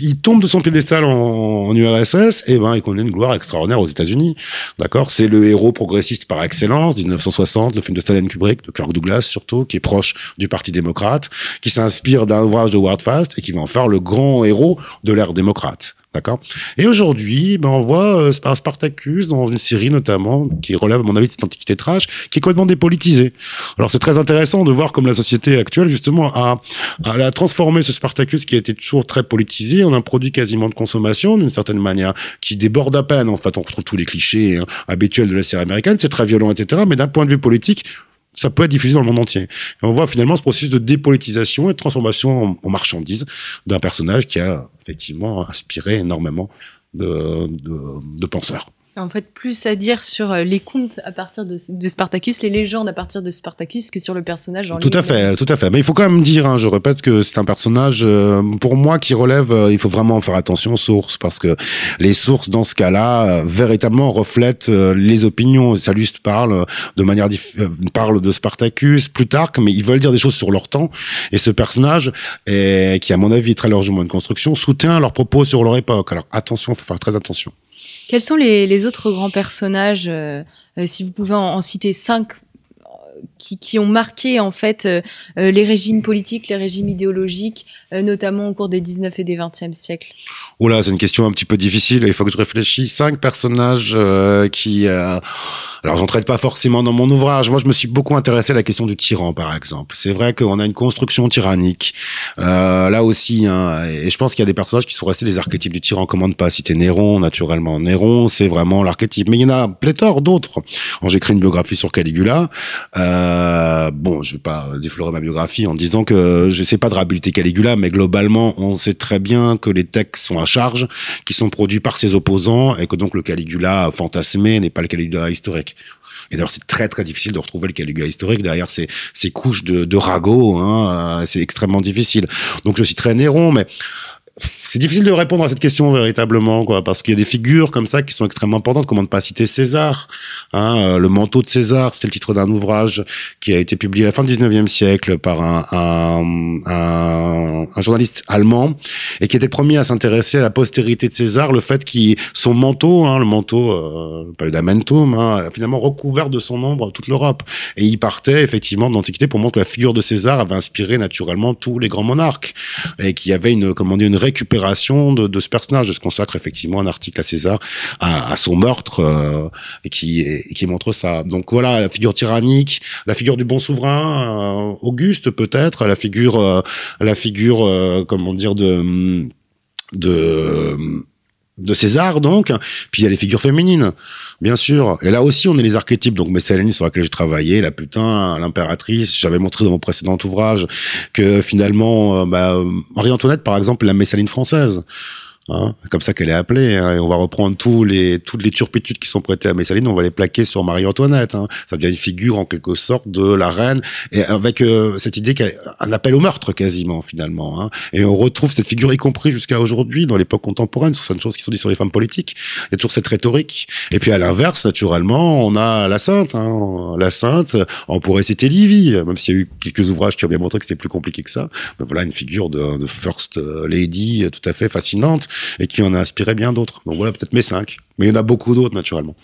il tombe de son piédestal en, en URSS, eh ben, il connaît une gloire extraordinaire aux États-Unis. D'accord? C'est le héros progressiste par excellence, 1960, le film de Stalin Kubrick, de Kirk Douglas surtout, qui est proche du Parti démocrate, qui s'inspire d'un ouvrage de Ward Fast et qui va en faire le grand héros de l'ère démocrate. D'accord Et aujourd'hui, ben, on voit euh, Spartacus dans une série notamment qui relève, à mon avis, de cette antiquité trash, qui est complètement dépolitisée. Alors c'est très intéressant de voir comme la société actuelle, justement, a, a, transformé ce Spartacus qui était toujours très politisé en un produit quasiment de consommation, d'une certaine manière, qui déborde à peine. En fait, on retrouve tous les clichés hein, habituels de la série américaine, c'est très violent, etc. Mais d'un point de vue politique, ça peut être diffusé dans le monde entier. Et on voit finalement ce processus de dépolitisation et de transformation en, en marchandise d'un personnage qui a effectivement inspiré énormément de, de, de penseurs. En fait, plus à dire sur euh, les contes à partir de, de, Spartacus, les légendes à partir de Spartacus que sur le personnage en Tout à fait, tout à fait. Mais il faut quand même dire, hein, je répète que c'est un personnage, euh, pour moi, qui relève, euh, il faut vraiment faire attention aux sources, parce que les sources, dans ce cas-là, euh, véritablement reflètent les opinions. Salluste parle de manière parle de Spartacus, Plutarque, mais ils veulent dire des choses sur leur temps. Et ce personnage, est, qui à mon avis est très largement une construction, soutient leurs propos sur leur époque. Alors attention, il faut faire très attention. Quels sont les, autres grands personnages, euh, euh, si vous pouvez en citer cinq, qui, qui, ont marqué en fait euh, les régimes politiques, les régimes idéologiques, euh, notamment au cours des 19 et des 20e siècles Oula, c'est une question un petit peu difficile. Il faut que je réfléchisse. Cinq personnages euh, qui, euh, alors j'en traite pas forcément dans mon ouvrage. Moi, je me suis beaucoup intéressé à la question du tyran, par exemple. C'est vrai qu'on a une construction tyrannique euh, là aussi, hein, et je pense qu'il y a des personnages qui sont restés des archétypes du tyran. Comment ne pas citer Néron, naturellement. Néron, c'est vraiment l'archétype. Mais il y en a pléthore d'autres. J'ai écrit une biographie sur Caligula. Euh, bon, je vais pas déflorer ma biographie en disant que je sais pas de réhabiliter Caligula, mais globalement, on sait très bien que les textes sont à charge, qui sont produits par ses opposants, et que donc le Caligula fantasmé n'est pas le Caligula historique. Et d'ailleurs, c'est très très difficile de retrouver le Caligula historique derrière ces, couches de, ragots. Hein, c'est extrêmement difficile. Donc je citerai Néron, mais c'est difficile de répondre à cette question véritablement, quoi, parce qu'il y a des figures comme ça qui sont extrêmement importantes. Comment ne pas citer César hein, euh, Le manteau de César, c'était le titre d'un ouvrage qui a été publié à la fin du 19e siècle par un, journaliste allemand et qui était le premier à s'intéresser à la postérité de César, le fait qu'il son manteau, hein, le manteau, euh, le paludamentum, hein, finalement recouvert de son ombre toute l'Europe. Et il partait effectivement de l'Antiquité pour montrer que la figure de César avait inspiré naturellement tous les grands monarques et qu'il y avait une, comment dire, une récupération de, de, ce personnage. Je consacre effectivement un article à César, à, à son meurtre, euh, et, qui, et qui montre ça? Donc voilà, la figure tyrannique, la figure du bon souverain, euh, Auguste peut-être, la figure, euh, la figure, euh, comment dire, de de César donc. Puis il y a les figures féminines bien sûr. Et là aussi on est les archétypes. Donc Messalini sur laquelle j'ai travaillé la putain l'impératrice. J'avais montré dans mon précédent ouvrage que finalement euh, bah, Marie-Antoinette par exemple la Messaline française Hein, comme ça qu'elle est appelée. Hein, et on va reprendre tous les, toutes les turpitudes qui sont prêtées à Messaline, on va les plaquer sur Marie-Antoinette. Hein. Ça devient une figure en quelque sorte de la reine, et avec euh, cette idée qu'un appel au meurtre quasiment finalement. Hein. Et on retrouve cette figure, y compris jusqu'à aujourd'hui, dans l'époque contemporaine, sur certaines choses qui sont dites sur les femmes politiques. Il y a toujours cette rhétorique. Et puis à l'inverse, naturellement, on a la sainte. Hein. La sainte, on pourrait citer Livy, même s'il y a eu quelques ouvrages qui ont bien montré que c'était plus compliqué que ça. Mais voilà une figure de, de first lady tout à fait fascinante et qui en a inspiré bien d'autres. Donc voilà, peut-être mes cinq. Mais il y en a beaucoup d'autres, naturellement.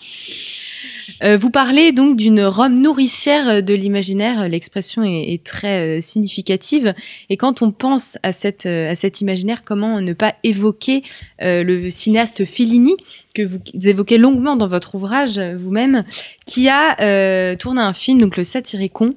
Euh, vous parlez donc d'une Rome nourricière de l'imaginaire. L'expression est, très significative. Et quand on pense à, cette, à cet imaginaire, comment ne pas évoquer le cinéaste Fellini, que vous évoquez longuement dans votre ouvrage vous-même, qui a tourné un film, donc le Satyricon,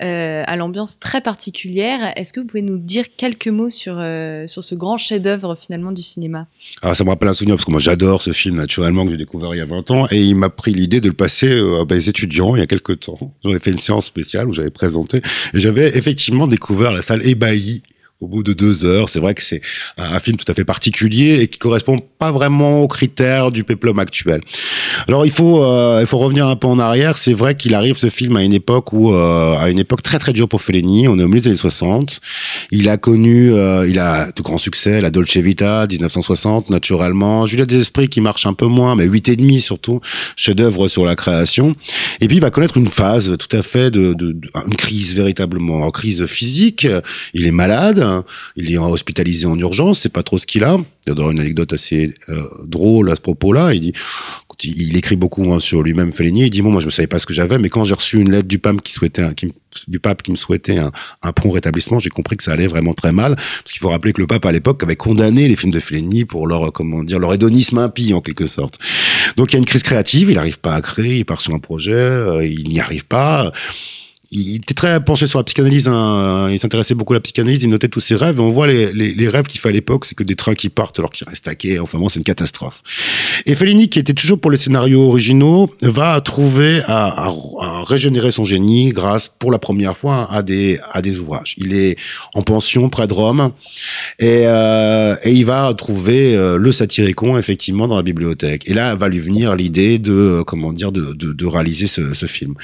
euh, à l'ambiance très particulière. Est-ce que vous pouvez nous dire quelques mots sur, euh, sur ce grand chef-d'œuvre finalement du cinéma? Alors ça me rappelle un souvenir parce que moi j'adore ce film naturellement que j'ai découvert il y a 20 ans et il m'a pris l'idée de le passer euh, à mes étudiants il y a quelques temps. J'avais fait une séance spéciale où j'avais présenté et j'avais effectivement découvert la salle ébahie au bout de deux heures. C'est vrai que c'est un film tout à fait particulier et qui correspond pas vraiment aux critères du péplum actuel. Alors il faut euh, il faut revenir un peu en arrière. C'est vrai qu'il arrive ce film à une époque où euh, à une époque très très dure pour Fellini. On est au milieu des années 60. Il a connu euh, il a de grands succès, la Dolce Vita 1960 naturellement, Juliette des esprits qui marche un peu moins, mais huit et demi surtout, chef-d'œuvre sur la création. Et puis il va connaître une phase tout à fait de, de, une crise véritablement, en crise physique. Il est malade il est hospitalisé en urgence, c'est pas trop ce qu'il a. Il y a une anecdote assez euh, drôle à ce propos-là. Il écrit beaucoup hein, sur lui-même Fellini. Il dit bon, moi je ne savais pas ce que j'avais, mais quand j'ai reçu une lettre du pape qui souhaitait, du pape qui me souhaitait un, prompt rétablissement, j'ai compris que ça allait vraiment très mal. Parce qu'il faut rappeler que le pape à l'époque avait condamné les films de Fellini pour leur comment dire leur hédonisme impie en quelque sorte. Donc il y a une crise créative. Il n'arrive pas à créer. Il part sur un projet. Euh, il n'y arrive pas il était très penché sur la psychanalyse. Hein. Il s'intéressait beaucoup à la psychanalyse. Il notait tous ses rêves. Et on voit les, rêves qu'il fait à l'époque, c'est que des trains qui partent alors qu'ils restent quai. Enfin bon, c'est une catastrophe. Et Fellini, qui était toujours pour les scénarios originaux, va trouver à, régénérer son génie grâce, pour la première fois, à des à des ouvrages. Il est en pension près de Rome et, euh, et il va trouver euh, le Satyricon effectivement dans la bibliothèque. Et là va lui venir l'idée de euh, comment dire de, de, de réaliser ce, film.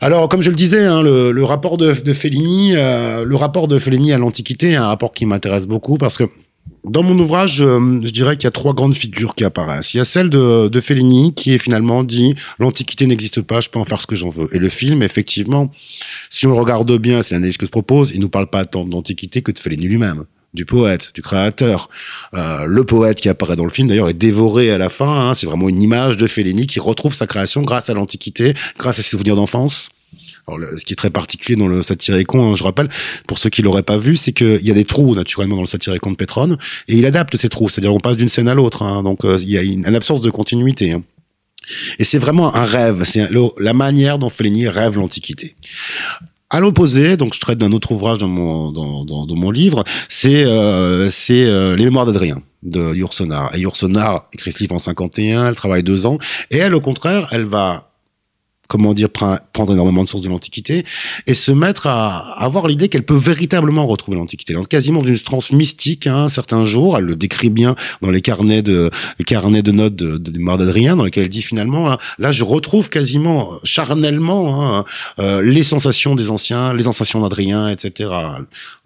Alors, comme je le disais Hein, le, rapport de, Fellini, euh, le rapport de Fellini à l'Antiquité est un rapport qui m'intéresse beaucoup parce que dans mon ouvrage, euh, je dirais qu'il y a trois grandes figures qui apparaissent. Il y a celle de, de Fellini qui est finalement dit l'Antiquité n'existe pas, je peux en faire ce que j'en veux. Et le film, effectivement, si on le regarde bien, c'est l'analyse que je propose, il nous parle pas tant d'Antiquité que de Fellini lui-même du poète, du créateur. Euh, le poète qui apparaît dans le film, d'ailleurs, est dévoré à la fin. Hein. c'est vraiment une image de Fellini qui retrouve sa création grâce à l'Antiquité, grâce à ses souvenirs d'enfance. Alors, ce qui est très particulier dans le Satyricon, hein, je rappelle, pour ceux qui l'auraient pas vu, c'est qu'il y a des trous naturellement dans le Satyricon de Pétrone, et il adapte ces trous, c'est-à-dire on passe d'une scène à l'autre, hein, donc euh, il y a une, absence de continuité. Hein. Et c'est vraiment un rêve, c'est la manière dont Fellini rêve l'Antiquité. À l'opposé, donc je traite d'un autre ouvrage dans mon dans, dans, mon livre, c'est euh, euh, les Mémoires d'Adrien de Yourcenar. Et Yourcenar écrit ce livre en 51, elle travaille deux ans, et elle au contraire, elle va comment dire, prendre énormément de sources de l'Antiquité et se mettre à avoir l'idée qu'elle peut véritablement retrouver l'Antiquité. Quasiment d'une transe mystique, hein, certains jours, elle le décrit bien dans les carnets de, les carnets de notes de, de, de d'Adrien, dans lesquels elle dit finalement, là, je retrouve quasiment charnellement hein, euh, les sensations des anciens, les sensations d'Adrien, etc.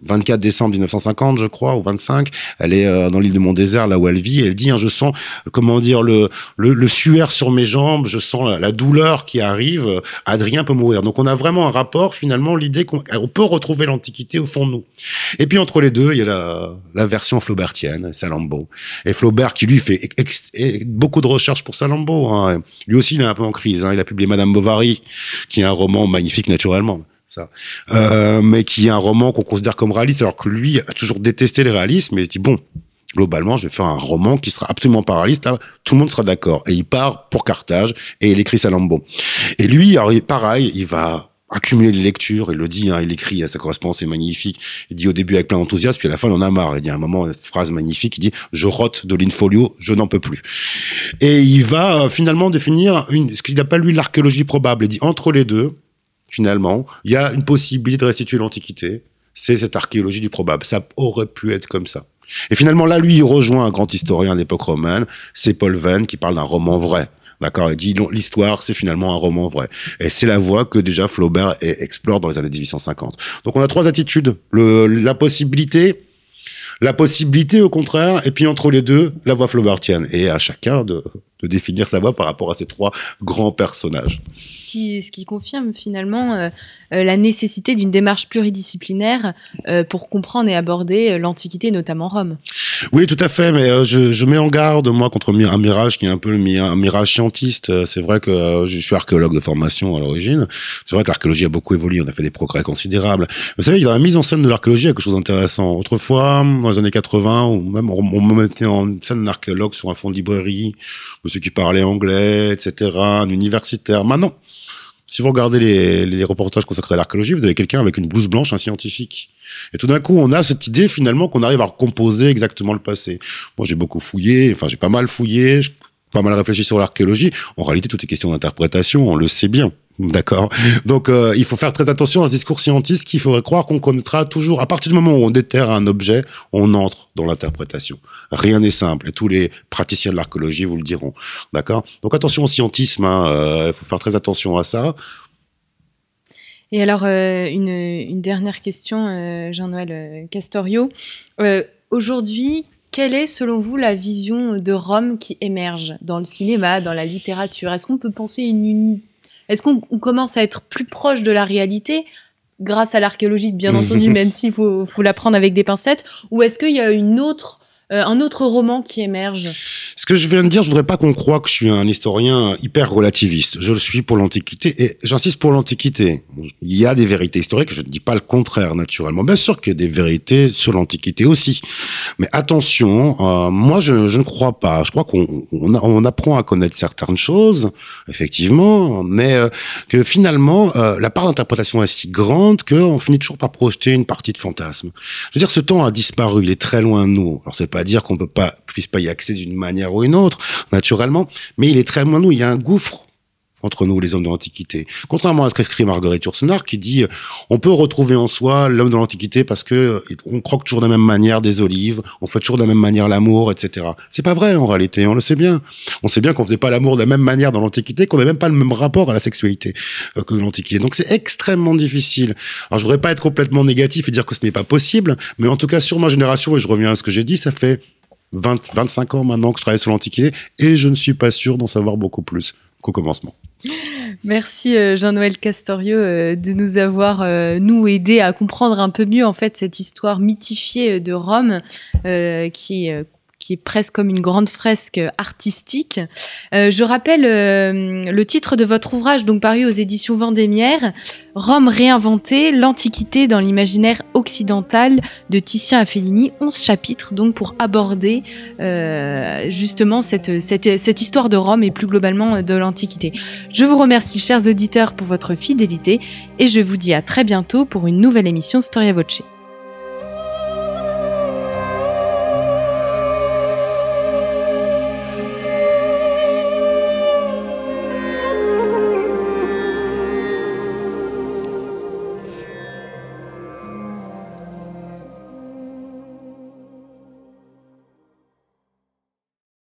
24 décembre 1950, je crois, ou 25, elle est euh, dans l'île de Mont-Désert, là où elle vit, et elle dit, hein, je sens, comment dire, le, le, le suaire sur mes jambes, je sens la douleur qui arrive euh, Adrien peut mourir. Donc on a vraiment un rapport, finalement, l'idée qu'on peut retrouver l'Antiquité au fond de nous. Et puis entre les deux, il y a la, version flaubertienne, Salambo. Et Flaubert qui lui fait beaucoup de recherches pour Salambo. Hein. Lui aussi, il est un peu en crise. Hein. Il a publié Madame Bovary, qui est un roman magnifique naturellement. Ça. Euh, mais qui est un roman qu'on considère comme réaliste, alors que lui a toujours détesté le réalisme, mais il se dit, bon, globalement, je vais faire un roman qui sera absolument pas réaliste. Là, tout le monde sera d'accord. Et il part pour Carthage et il écrit Salambo. Et lui, pareil, il va accumuler les lectures, il le dit, hein, il écrit, sa correspondance est magnifique, il dit au début avec plein d'enthousiasme, puis à la fin il en a marre, il dit à un moment, une phrase magnifique, il dit « je rote de l'infolio, je n'en peux plus ». Et il va euh, finalement définir ce qu'il appelle lui l'archéologie probable, il dit entre les deux, finalement, il y a une possibilité de restituer l'Antiquité, c'est cette archéologie du probable, ça aurait pu être comme ça. Et finalement, là, lui, il rejoint un grand historien d'époque romaine, c'est Paul Venn, qui parle d'un roman vrai. D'accord? Il dit l'histoire, c'est finalement un roman vrai. Et c'est la voie que déjà Flaubert explore dans les années 1850. Donc on a trois attitudes. Le, la possibilité, la possibilité au contraire, et puis entre les deux, la voie flaubertienne. Et à chacun de, de définir sa voie par rapport à ces trois grands personnages. Ce qui, ce qui confirme finalement euh, euh, la nécessité d'une démarche pluridisciplinaire euh, pour comprendre et aborder l'Antiquité, notamment Rome. Oui, tout à fait, mais je, je, mets en garde, moi, contre un mirage qui est un peu un mirage scientiste. C'est vrai que euh, je suis archéologue de formation à l'origine. C'est vrai que l'archéologie a beaucoup évolué, on a fait des progrès considérables. Vous savez, il y a la mise en scène de l'archéologie quelque chose d'intéressant. Autrefois, dans les années 80, ou même on, on mettait en scène un archéologue sur un fond de librairie, monsieur qui parlait anglais, etc., un universitaire. Maintenant, si vous regardez les, les reportages consacrés à l'archéologie, vous avez quelqu'un avec une blouse blanche, un scientifique. Et tout d'un coup, on a cette idée finalement qu'on arrive à recomposer exactement le passé. Moi, j'ai beaucoup fouillé, enfin j'ai pas mal fouillé, pas mal réfléchi sur l'archéologie. En réalité, tout est question d'interprétation, on le sait bien. D'accord. Donc, euh, il faut faire très attention à ce discours scientiste qu'il faudrait croire qu'on connaîtra toujours. À partir du moment où on déterre un objet, on entre dans l'interprétation. Rien n'est simple. Et tous les praticiens de l'archéologie vous le diront. D'accord? Donc, attention au scientisme. Hein, euh, il faut faire très attention à ça. Et alors, euh, une, une, dernière question, Jean-Noël Castorio. Aujourd'hui, quelle est, selon vous, la vision de Rome qui émerge dans le cinéma, dans la littérature? Est-ce qu'on peut penser une unité est-ce qu'on commence à être plus proche de la réalité grâce à l'archéologie, bien [laughs] entendu, même s'il faut, faut la prendre avec des pincettes, ou est-ce qu'il y a une autre euh, un autre roman qui émerge Ce que je viens de dire, je voudrais pas qu'on croie que je suis un historien hyper relativiste. Je le suis pour l'Antiquité et j'insiste pour l'Antiquité. Il y a des vérités historiques, je ne dis pas le contraire naturellement. Bien sûr qu'il y a des vérités sur l'Antiquité aussi. Mais attention, euh, moi je, ne crois pas. Je crois qu'on on, on, apprend à connaître certaines choses, effectivement, mais euh, que finalement la part d'interprétation est si grande qu'on finit toujours par projeter une partie de fantasme. Je veux dire, ce temps a disparu, il est très loin de nous. Dire qu'on peut pas puisse pas y accéder d'une manière ou une autre, naturellement, mais il est très loin de nous. Il y a un gouffre entre nous, les hommes de l'Antiquité. Contrairement à ce qu'écrit Marguerite Yourcenar, qui dit on peut retrouver en soi l'homme de l'Antiquité parce que euh, on croque toujours de la même manière des olives, on fait toujours de la même manière l'amour, etc. C'est pas vrai en réalité, on le sait bien. On sait bien qu'on faisait pas l'amour de la même manière dans l'Antiquité, qu'on n'avait même pas le même rapport à la sexualité euh, que l'Antiquité. Donc c'est extrêmement difficile. Alors je voudrais pas être complètement négatif et dire que ce n'est pas possible, mais en tout cas sur ma génération, et je reviens à ce que j'ai dit, ça fait 20, 25 ans maintenant que je travaille sur l'Antiquité et je ne suis pas sûr d'en savoir beaucoup plus qu'au commencement. Merci euh, Jean-Noël Castorio euh, de nous avoir euh, nous aidé à comprendre un peu mieux en fait cette histoire mythifiée de Rome qui qui est presque comme une grande fresque artistique. Euh, je rappelle euh, le titre de votre ouvrage, donc paru aux éditions Vendémiaire, Rome réinventée, l'Antiquité dans l'imaginaire occidental de Titien à Fellini, 11 chapitres donc pour aborder euh, justement cette, cette, cette histoire de Rome et plus globalement de l'Antiquité. Je vous remercie chers auditeurs pour votre fidélité et je vous dis à très bientôt pour une nouvelle émission Storia Voce.